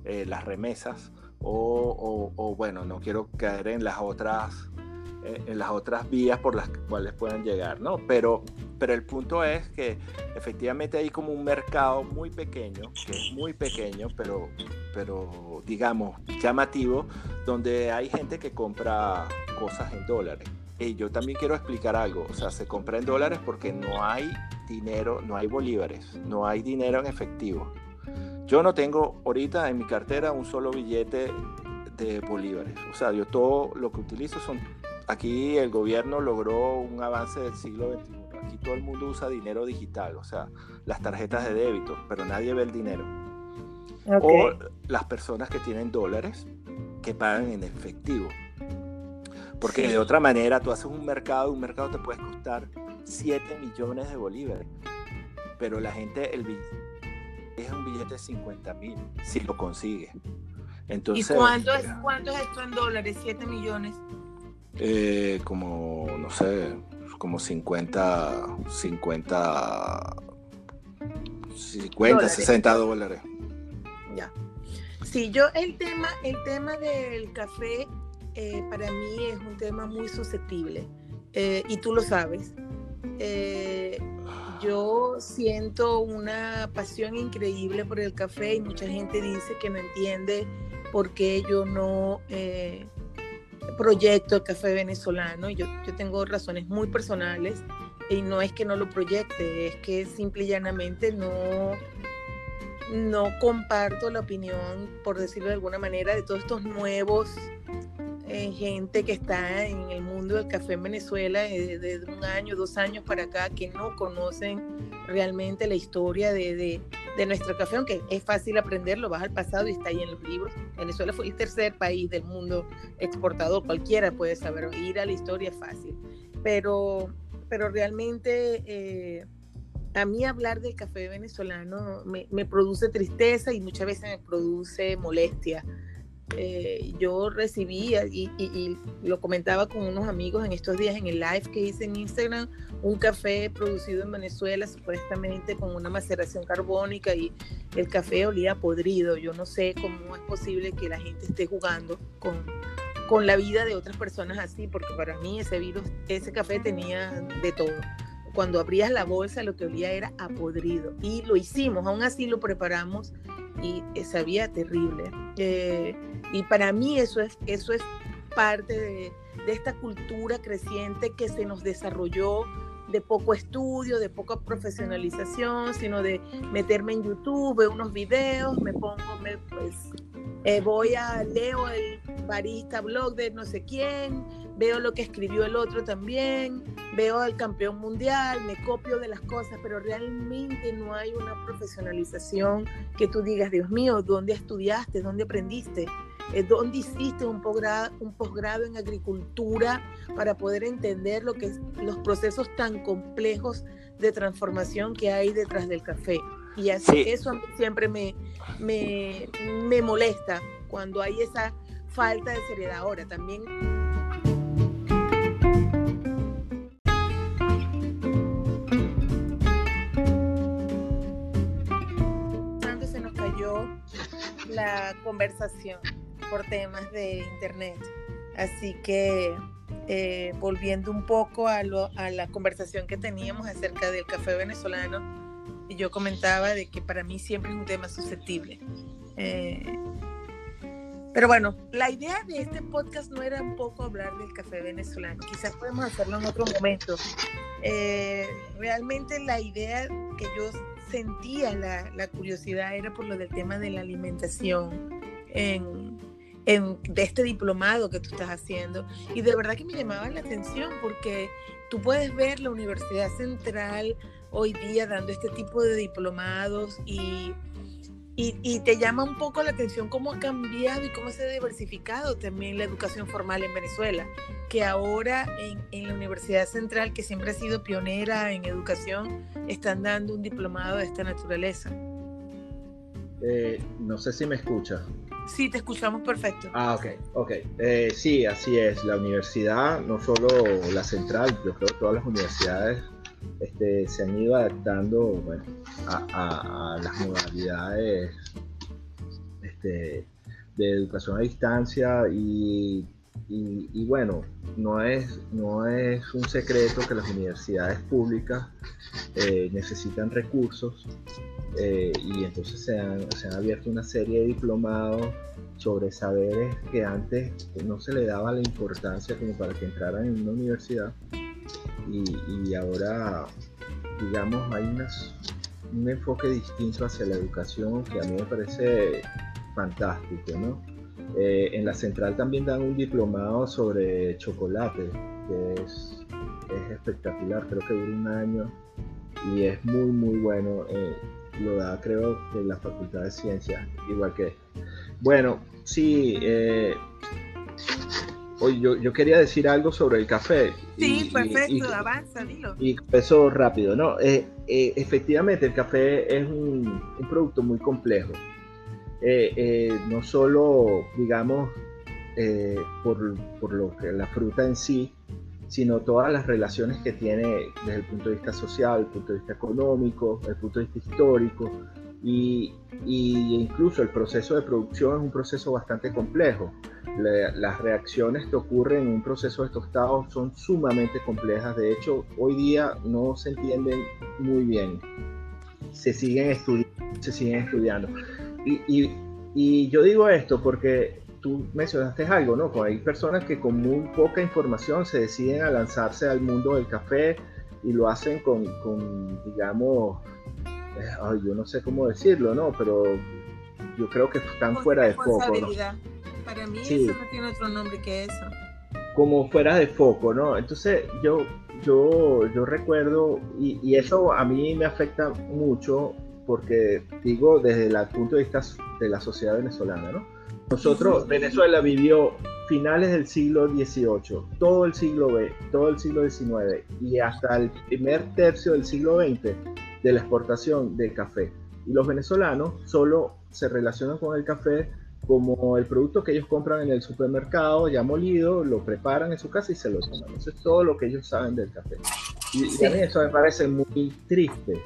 eh, las remesas, o, bueno, no quiero caer en las otras en las otras vías por las cuales puedan llegar, ¿no? Pero, pero el punto es que efectivamente hay como un mercado muy pequeño, que es muy pequeño, pero, pero digamos llamativo, donde hay gente que compra cosas en dólares. Y yo también quiero explicar algo, o sea, se compra en dólares porque no hay dinero, no hay bolívares, no hay dinero en efectivo. Yo no tengo ahorita en mi cartera un solo billete de bolívares. O sea, yo todo lo que utilizo son aquí el gobierno logró un avance del siglo XXI. Aquí todo el mundo usa dinero digital, o sea, las tarjetas de débito, pero nadie ve el dinero. O las personas que tienen dólares que pagan en efectivo. Porque de otra manera tú haces un mercado, un mercado te puede costar 7 millones de bolívares. Pero la gente, el billete es un billete de 50 mil, si lo consigue. Entonces, ¿Y cuánto es, cuánto es esto en dólares? 7 millones. Eh, como, no sé, como 50, 50, 50, 60 dólares. Ya. Sí, yo el tema, el tema del café eh, para mí es un tema muy susceptible eh, y tú lo sabes. yo siento una pasión increíble por el café y mucha gente dice que no entiende por qué yo no eh, proyecto el café venezolano. Yo, yo tengo razones muy personales y no es que no lo proyecte, es que simple y llanamente no, no comparto la opinión, por decirlo de alguna manera, de todos estos nuevos eh, gente que está en el mundo del café en Venezuela desde eh, un año, dos años para acá, que no conocen realmente la historia de, de, nuestro café, aunque es fácil aprenderlo, vas al pasado y está ahí en los libros. Venezuela fue el tercer país del mundo exportador, cualquiera puede saber, ir a la historia es fácil, pero, pero realmente... Eh, a mí hablar del café venezolano me, me, produce tristeza y muchas veces me produce molestia, eh, yo recibí, y, lo comentaba con unos amigos en estos días en el live que hice en Instagram, un café producido en Venezuela supuestamente con una maceración carbónica y el café olía podrido. Yo no sé cómo es posible que la gente esté jugando con, con la vida de otras personas así, porque para mí ese virus, ese café tenía de todo cuando abrías la bolsa lo que olía era a podrido. Y lo hicimos, aún así lo preparamos y sabía terrible. Eh, y para mí eso es, eso es parte de, esta cultura creciente que se nos desarrolló de poco estudio, de poca profesionalización, sino de meterme en YouTube, veo unos videos, me pongo, me, pues eh, voy a leo el barista blog de no sé quién, veo lo que escribió el otro también, veo al campeón mundial, me copio de las cosas, pero realmente no hay una profesionalización que tú digas, Dios mío, ¿dónde estudiaste? ¿Dónde aprendiste? Eh, ¿Dónde hiciste un posgrado, un posgrado en agricultura para poder entender lo que es, los procesos tan complejos de transformación que hay detrás del café? Y así, eso siempre me, me, me molesta cuando hay esa falta de seriedad. Ahora también... se nos cayó la conversación por temas de internet. Así que eh, volviendo un poco a, lo, a la conversación que teníamos acerca del café venezolano, yo comentaba de que para mí siempre es un tema susceptible. Eh, pero bueno, la idea de este podcast no era un poco hablar del café venezolano, quizás podemos hacerlo en otro momento. Eh, realmente la idea que yo sentía, la, la, curiosidad era por lo del tema de la alimentación en, en, de este diplomado que tú estás haciendo. Y de verdad que me llamaba la atención porque tú puedes ver la Universidad Central hoy día dando este tipo de diplomados y, y, te llama un poco la atención cómo ha cambiado y cómo se ha diversificado también la educación formal en Venezuela, que ahora en, la Universidad Central, que siempre ha sido pionera en educación, están dando un diplomado de esta naturaleza. Eh, no sé si me escucha. Sí, te escuchamos perfecto. Ah, ok, ok. Eh, sí, así es. La universidad, no solo la central, yo creo que todas las universidades este, se han ido adaptando a, las modalidades este, de educación a distancia y, bueno, no es, no es un secreto que las universidades públicas eh, necesitan recursos eh, y entonces se han, se han abierto una serie de diplomados sobre saberes que antes no se le daba la importancia como para que entraran en una universidad y, ahora, digamos, hay un enfoque distinto hacia la educación que a mí me parece fantástico, ¿no? Eh, en la central también dan un diplomado sobre chocolate, que es, es, espectacular, creo que dura un año y es muy, muy bueno. Eh, lo da, creo, que la Facultad de Ciencias, igual que. Bueno, sí, eh, yo, yo, quería decir algo sobre el café. Sí, perfecto, avanza, dilo. Y eso rápido, ¿no? Eh, eh, efectivamente, el café es un, un producto muy complejo. Eh, no solo, digamos, por, por, lo que la fruta en sí, sino todas las relaciones que tiene desde el punto de vista social, el punto de vista económico, el punto de vista histórico, y, incluso el proceso de producción es un proceso bastante complejo. las reacciones que ocurren en un proceso de tostado son sumamente complejas. De hecho, hoy día no se entienden muy bien. Se siguen, estudiando se siguen estudiando. Y, y, yo digo esto porque tú mencionaste algo, ¿no? Hay personas que con muy poca información se deciden a lanzarse al mundo del café y lo hacen con, con digamos, eh, yo no sé cómo decirlo, ¿no? Pero yo creo que están fuera de foco. ¿no? Para mí eso no tiene otro nombre que eso. Como fuera de foco, ¿no? Entonces yo, yo, yo recuerdo, y, y eso a mí me afecta mucho porque digo desde el punto de vista de la sociedad venezolana, ¿no? Nosotros, Venezuela vivió finales del siglo XVIII, todo el siglo XX, todo el siglo XIX y hasta el primer tercio del siglo XX de la exportación del café. Y los venezolanos solo se relacionan con el café como el producto que ellos compran en el supermercado ya molido, lo preparan en su casa y se lo toman. Eso es todo lo que ellos saben del café. Y, a mí eso me parece muy triste.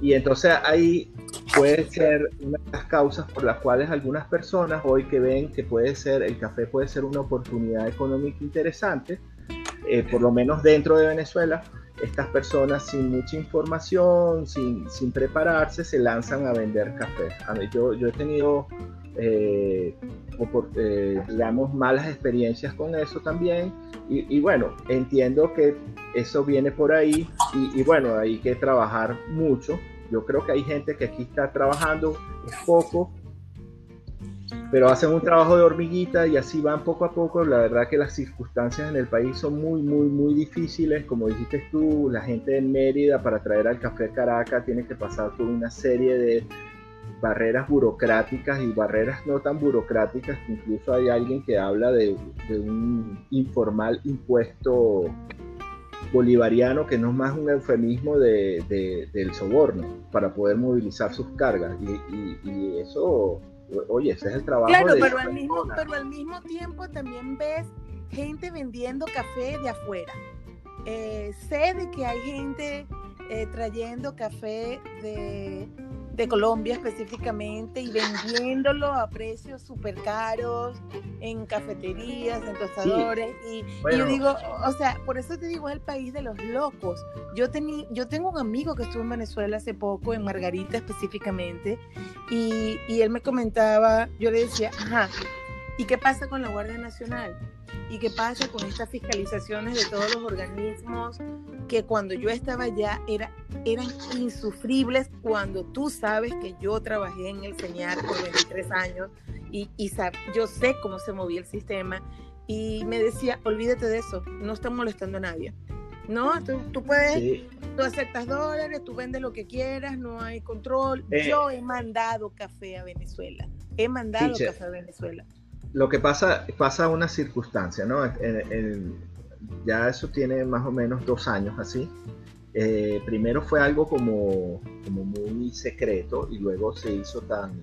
Y entonces ahí puede ser una de las causas por las cuales algunas personas hoy que ven que puede ser, el café puede ser una oportunidad económica interesante, eh, por lo menos dentro de Venezuela, estas personas sin mucha información, sin, sin prepararse, se lanzan a vender café. A mí, yo, yo he tenido, eh, eh, digamos, malas experiencias con eso también. Y, bueno, entiendo que eso viene por ahí y, y bueno, hay que trabajar mucho. Yo creo que hay gente que aquí está trabajando, es poco, pero hacen un trabajo de hormiguita y así van poco a poco. La verdad que las circunstancias en el país son muy, muy, muy difíciles. Como dijiste tú, la gente de Mérida para traer al café Caracas tiene que pasar por una serie de barreras burocráticas y barreras no tan burocráticas, incluso hay alguien que habla de, un informal impuesto bolivariano que no es más un eufemismo de, del soborno para poder movilizar sus cargas y, y eso Oye, ese es el trabajo. Claro, pero, al mismo, pero al mismo tiempo también ves gente vendiendo café de afuera. Eh, sé de que hay gente eh, trayendo café de de Colombia específicamente y vendiéndolo a precios súper caros en cafeterías, en tostadores. Y, yo digo, o sea, por eso te digo, es el país de los locos. Yo, tení, yo tengo un amigo que estuvo en Venezuela hace poco, en Margarita específicamente, y, y él me comentaba, yo le decía, ajá, ¿y qué pasa con la Guardia Nacional? ¿Y qué pasa con estas fiscalizaciones de todos los organismos que cuando yo estaba allá era, eran insufribles cuando tú sabes que yo trabajé en el CENIAR por 23 años y, y yo sé cómo se movía el sistema y me decía, olvídate de eso, no están molestando a nadie. No, tú, puedes, tú aceptas dólares, tú vendes lo que quieras, no hay control. Eh. yo he mandado café a Venezuela, he mandado café a Venezuela lo que pasa, pasa una circunstancia, ¿no? ya eso tiene más o menos dos años así. Eh, primero fue algo como, como muy secreto y luego se hizo tan,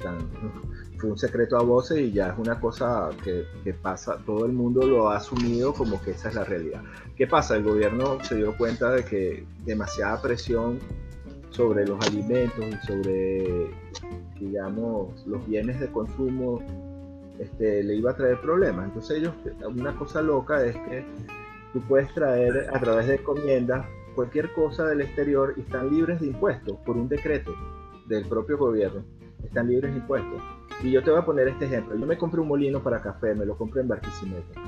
tan, fue un secreto a voces y ya es una cosa que, que, pasa, todo el mundo lo ha asumido como que esa es la realidad. ¿Qué pasa? El gobierno se dio cuenta de que demasiada presión sobre los alimentos y sobre, digamos, los bienes de consumo este, le iba a traer problemas. Entonces ellos, una cosa loca es que tú puedes traer a través de encomiendas cualquier cosa del exterior y están libres de impuestos por un decreto del propio gobierno. Están libres de impuestos. Y yo te voy a poner este ejemplo. Yo me compré un molino para café, me lo compré en Barquisimeto.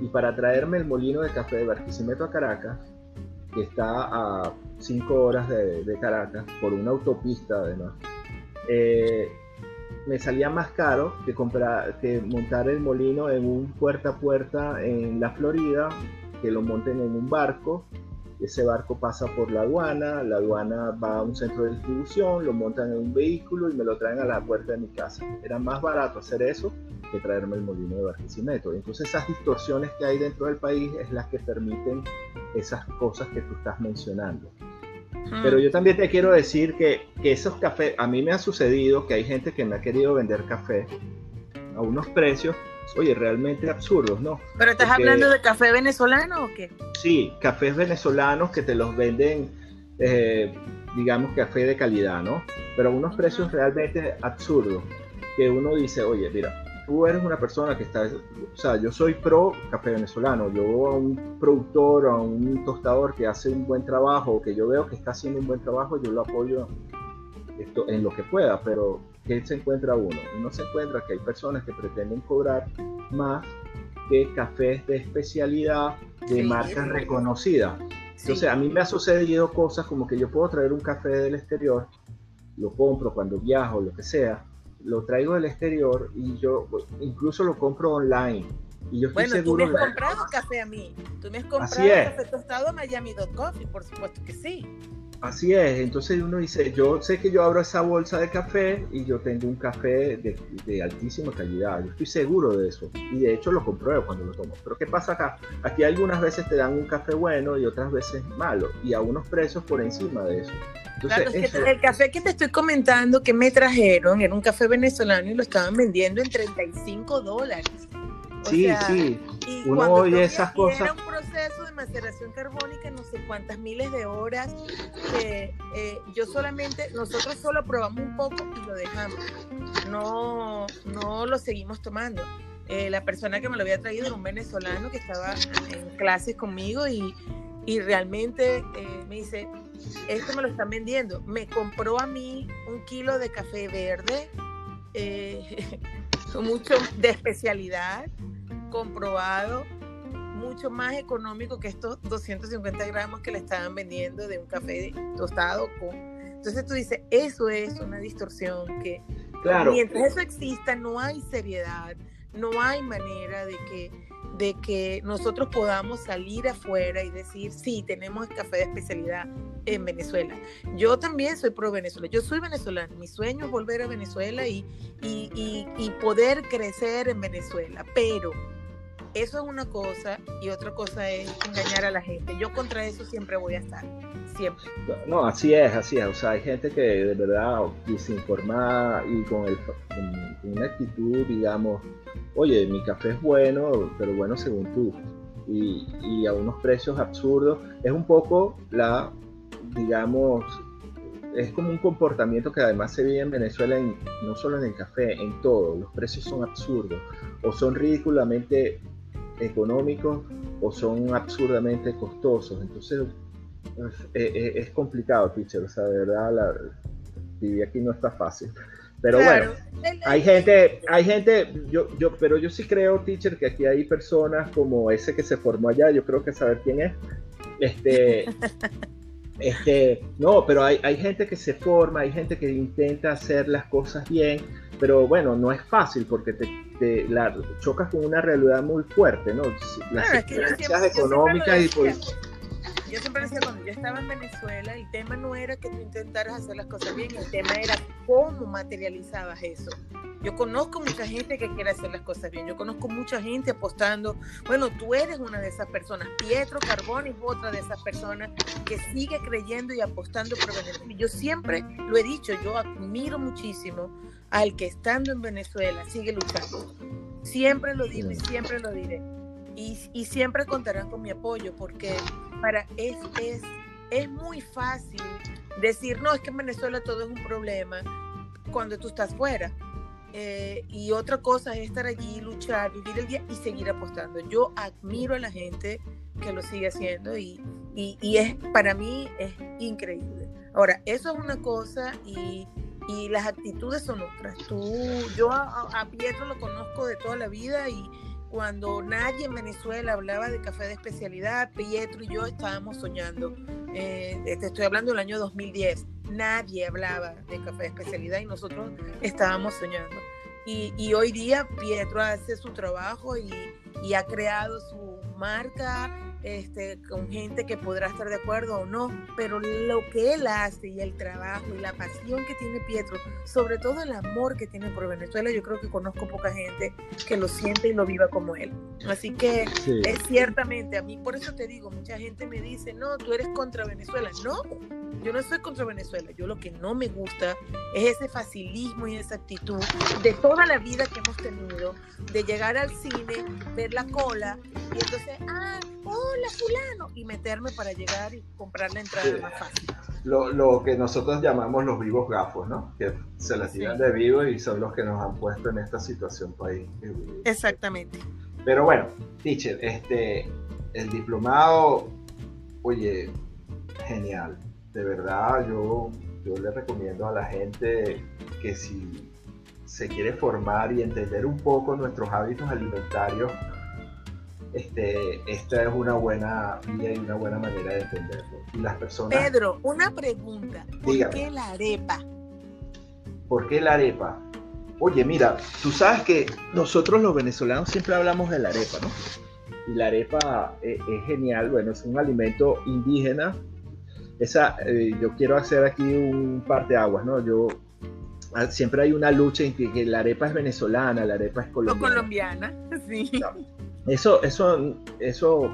Y para traerme el molino de café de Barquisimeto a Caracas, que está a 5 horas de, de, Caracas, por una autopista además, eh, me salía más caro que, comprar, que montar el molino en un puerta a puerta en la Florida, que lo monten en un barco. Ese barco pasa por la aduana, la aduana va a un centro de distribución, lo montan en un vehículo y me lo traen a la puerta de mi casa. Era más barato hacer eso que traerme el molino de Barquisimeto. Entonces esas distorsiones que hay dentro del país es las que permiten esas cosas que tú estás mencionando. Pero yo también te quiero decir que, que, esos cafés, a mí me ha sucedido que hay gente que me ha querido vender café a unos precios, oye, realmente absurdos, ¿no? ¿Pero estás hablando de café venezolano o qué? Sí, cafés venezolanos que te los venden, eh, digamos, café de calidad, ¿no? pero a unos precios realmente absurdos, que uno dice, oye, mira, tú eres una persona que está, o sea, yo soy pro café venezolano, yo a un productor, a un tostador que hace un buen trabajo, que yo veo que está haciendo un buen trabajo, yo lo apoyo esto, en lo que pueda, pero ¿qué se encuentra uno? Uno se encuentra que hay personas que pretenden cobrar más que cafés de especialidad de marcas reconocidas. Entonces, a mí me ha sucedido cosas como que yo puedo traer un café del exterior, lo compro cuando viajo, lo que sea, lo traigo del exterior y yo incluso lo compro online. Y yo estoy bueno, seguro tú me has comprado café a mí. Tú me has comprado café tostado a Miami.coffee, por supuesto que sí. Así es, entonces uno dice, yo sé que yo abro esa bolsa de café y yo tengo un café de, de, altísima calidad, yo estoy seguro de eso y de hecho lo compruebo cuando lo tomo. Pero ¿qué pasa acá? Aquí algunas veces te dan un café bueno y otras veces malo y a unos precios por encima de eso. Entonces, el café que te estoy comentando que me trajeron era un café venezolano y lo estaban vendiendo en 35 dólares. Sí, sí. Uno oye esas cosas. Era un proceso de maceración carbónica, no sé cuántas miles de horas. Que, eh, yo solamente, nosotros solo probamos un poco y lo dejamos. No, no lo seguimos tomando. Eh, la persona que me lo había traído era un venezolano que estaba en clases conmigo y, y realmente eh, me dice, esto me lo están vendiendo. Me compró a mí un kilo de café verde, eh, mucho de especialidad, comprobado, mucho más económico que estos 250 gramos que le estaban vendiendo de un café tostado con... Entonces tú dices, eso es una distorsión que claro. mientras eso exista no hay seriedad, no hay manera de que de que nosotros podamos salir afuera y decir, sí, tenemos café de especialidad en Venezuela. Yo también soy pro Venezuela, yo soy venezolana, mi sueño es volver a Venezuela y, y, y, poder crecer en Venezuela, pero eso es una cosa y otra cosa es engañar a la gente. Yo contra eso siempre voy a estar, siempre. No, así es, así es. O sea, hay gente que de verdad desinformada y con, el, con una actitud, digamos, oye, mi café es bueno, pero bueno según tú. Y, y, a unos precios absurdos. Es un poco la, digamos, es como un comportamiento que además se vive en Venezuela, no solo en el café, en todo. Los precios son absurdos o son ridículamente económicos o son absurdamente costosos. Entonces es, es, complicado, teacher. O sea, de verdad, la, vivir aquí no está fácil. Pero bueno, hay gente, hay gente, yo, yo, pero yo sí creo, teacher, que aquí hay personas como ese que se formó allá, yo creo que saber quién es. Este, este, no, pero hay, hay gente que se forma, hay gente que intenta hacer las cosas bien, pero bueno, no es fácil porque te, te la, chocas con una realidad muy fuerte, ¿no? Las experiencias económicas y pues yo siempre decía, cuando yo estaba en Venezuela, el tema no era que tú intentaras hacer las cosas bien, el tema era cómo materializabas eso. Yo conozco mucha gente que quiere hacer las cosas bien, yo conozco mucha gente apostando, bueno, tú eres una de esas personas, Pietro Carboni es otra de esas personas que sigue creyendo y apostando por Venezuela. Y yo siempre lo he dicho, yo admiro muchísimo al que estando en Venezuela sigue luchando. Siempre lo digo y siempre lo diré. Y, y siempre contarán con mi apoyo porque para es, es, es muy fácil decir, no, es que en Venezuela todo es un problema cuando tú estás fuera. Eh, y otra cosa es estar allí, luchar, vivir el día y seguir apostando. Yo admiro a la gente que lo sigue haciendo y, y, y es para mí es increíble. Ahora, eso es una cosa y, y las actitudes son otras. Tú, yo a, a, Pietro lo conozco de toda la vida y, cuando nadie en Venezuela hablaba de café de especialidad, Pietro y yo estábamos soñando. Eh, te estoy hablando del año 2010. Nadie hablaba de café de especialidad y nosotros estábamos soñando. Y, y hoy día Pietro hace su trabajo y, y ha creado su marca, este, con gente que podrá estar de acuerdo o no, pero lo que él hace y el trabajo y la pasión que tiene Pietro, sobre todo el amor que tiene por Venezuela, yo creo que conozco poca gente que lo siente y lo viva como él. Así que es ciertamente, a mí por eso te digo, mucha gente me dice, no, tú eres contra Venezuela. No, yo no soy contra Venezuela, yo lo que no me gusta es ese facilismo y esa actitud de toda la vida que hemos tenido, de llegar al cine, ver la cola y entonces, ah, hola fulano, y meterme para llegar y comprar la entrada más fácil. lo, que nosotros llamamos los vivos gafos, ¿no? Que se las tiran de vivo y son los que nos han puesto en esta situación país. Exactamente. Pero bueno, teacher, este, el diplomado, oye, genial. De verdad, yo, yo le recomiendo a la gente que si se quiere formar y entender un poco nuestros hábitos alimentarios, este, esta es una buena vía y una buena manera de entenderlo. Y las personas... Pedro, una pregunta. ¿Por qué la arepa? ¿Por qué la arepa? Oye, mira, tú sabes que nosotros los venezolanos siempre hablamos de la arepa, ¿no? Y la arepa es, genial, bueno, es un alimento indígena. Esa, eh, yo quiero hacer aquí un par de aguas, ¿no? Yo ah, siempre hay una lucha en que, la arepa es venezolana, la arepa es colombiana. O colombiana, sí. Eso, eso, eso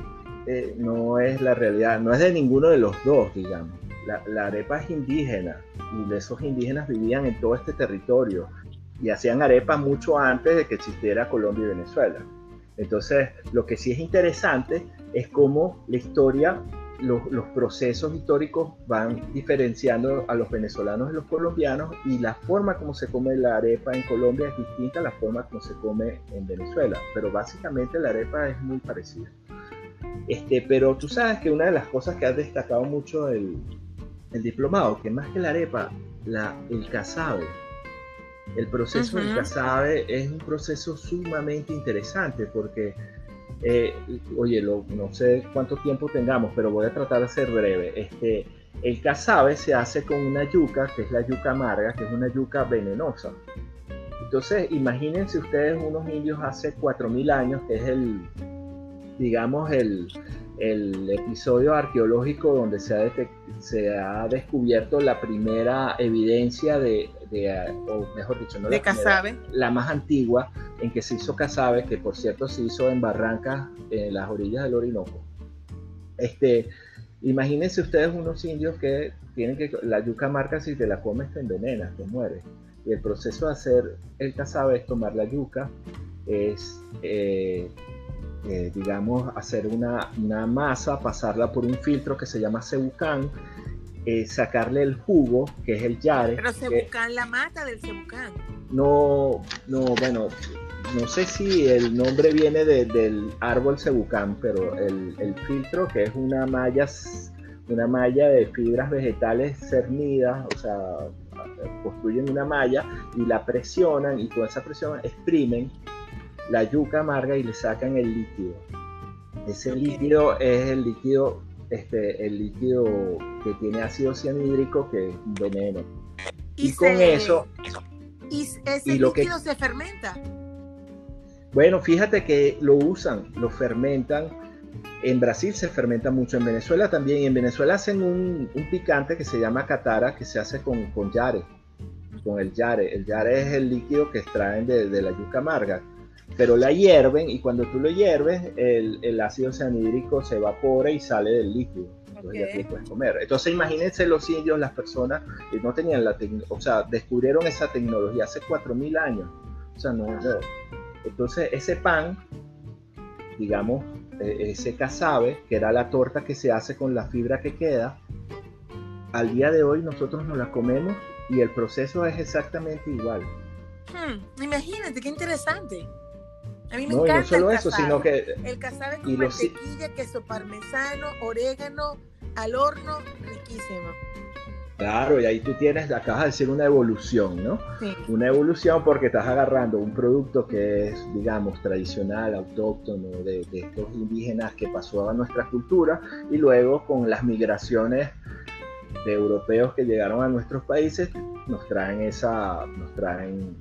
eh, no es la realidad, no es de ninguno de los dos, digamos. La, arepa es indígena y esos indígenas vivían en todo este territorio y hacían arepa mucho antes de que existiera Colombia y Venezuela. Entonces, lo que sí es interesante es cómo la historia, los, los, procesos históricos van diferenciando a los venezolanos y los colombianos y la forma como se come la arepa en Colombia es distinta a la forma como se come en Venezuela, pero básicamente la arepa es muy parecida. Este, pero tú sabes que una de las cosas que ha destacado mucho el, el diplomado, que más que la arepa, la, el casabe, el proceso del casabe es un proceso sumamente interesante porque, eh, oye, no sé cuánto tiempo tengamos, pero voy a tratar de ser breve. Este, el casabe se hace con una yuca, que es la yuca amarga, que es una yuca venenosa. Entonces, imagínense ustedes unos indios hace 4.000 años, que es el, digamos, el, el episodio arqueológico donde se ha, se ha descubierto la primera evidencia de, o mejor dicho, no de la, casabe. la más antigua en que se hizo casabe, que por cierto se hizo en Barrancas, en las orillas del Orinoco. Este, imagínense ustedes unos indios que tienen que, la yuca marca si te la comes te envenenas, te mueres. Y el proceso de hacer el casabe es tomar la yuca, es eh, eh, digamos, hacer una, masa, pasarla por un filtro que se llama cebucán, eh, sacarle el jugo, que es el yare. Pero cebucán, la mata del cebucán. No, no, bueno, no sé si el nombre viene del árbol cebucán, pero el, el, filtro, que es una malla, una malla de fibras vegetales cernidas, o sea, construyen una malla y la presionan y con esa presión exprimen la yuca amarga y le sacan el líquido. Ese líquido es el líquido, este, el líquido que tiene ácido cianhídrico, que es un veneno. Y, con eso. ¿Y ese líquido se fermenta? Bueno, fíjate que lo usan, lo fermentan. En Brasil se fermenta mucho, en Venezuela también. En Venezuela hacen un, picante que se llama catara, que se hace con, con yare, con el yare. El yare es el líquido que extraen de, de la yuca amarga pero la hierven y cuando tú lo hierves, el, el ácido cianhídrico se evapora y sale del líquido. Entonces ya tú puedes comer. Entonces imagínense los indios, las personas que no tenían la tecnología, o sea, descubrieron esa tecnología hace 4.000 años. O sea, no, Entonces ese pan, digamos, e, ese casabe, que era la torta que se hace con la fibra que queda, al día de hoy nosotros nos la comemos y el proceso es exactamente igual. Hmm, imagínate, qué interesante. A mí me no, encanta. no solo eso, sino que. El casabe con mantequilla, queso parmesano, orégano, al horno, riquísimo. Claro, y ahí tú tienes, acabas de decir una evolución, ¿no? Sí. Una evolución porque estás agarrando un producto que es, digamos, tradicional, autóctono, de, de, estos indígenas que pasó a nuestra cultura, y luego con las migraciones de europeos que llegaron a nuestros países, nos traen esa, nos traen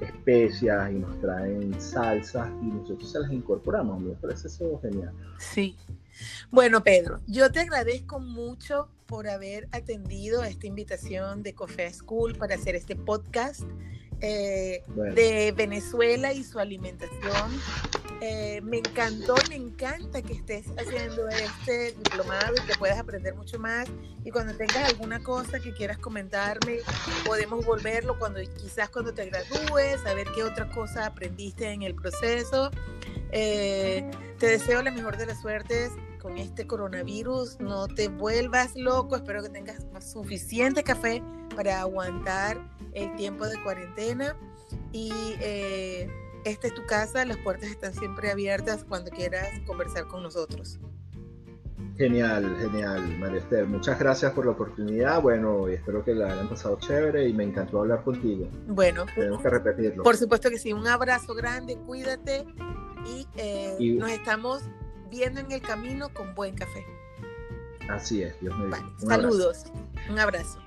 especias y nos traen salsas y nosotros se las incorporamos. Me parece eso genial. Sí. Bueno, Pedro, yo te agradezco mucho por haber atendido a esta invitación de Coffee School para hacer este podcast eh, de Venezuela y su alimentación. Eh, me encantó, me encanta que estés haciendo este diplomado y que puedas aprender mucho más. Y cuando tengas alguna cosa que quieras comentarme, podemos volverlo cuando quizás cuando te gradúes, a ver qué otra cosa aprendiste en el proceso. Eh, te deseo la mejor de las suertes con este coronavirus no te vuelvas loco. Espero que tengas suficiente café para aguantar el tiempo de cuarentena. Y eh, esta es tu casa, las puertas están siempre abiertas cuando quieras conversar con nosotros. Genial, genial, María Esther. Muchas gracias por la oportunidad. Bueno, espero que la hayan pasado chévere y me encantó hablar contigo. Bueno, tenemos que repetirlo. Por supuesto que sí. Un abrazo grande, cuídate y, eh, nos estamos viendo en el camino con buen café. Así es, Dios me Saludos, un abrazo.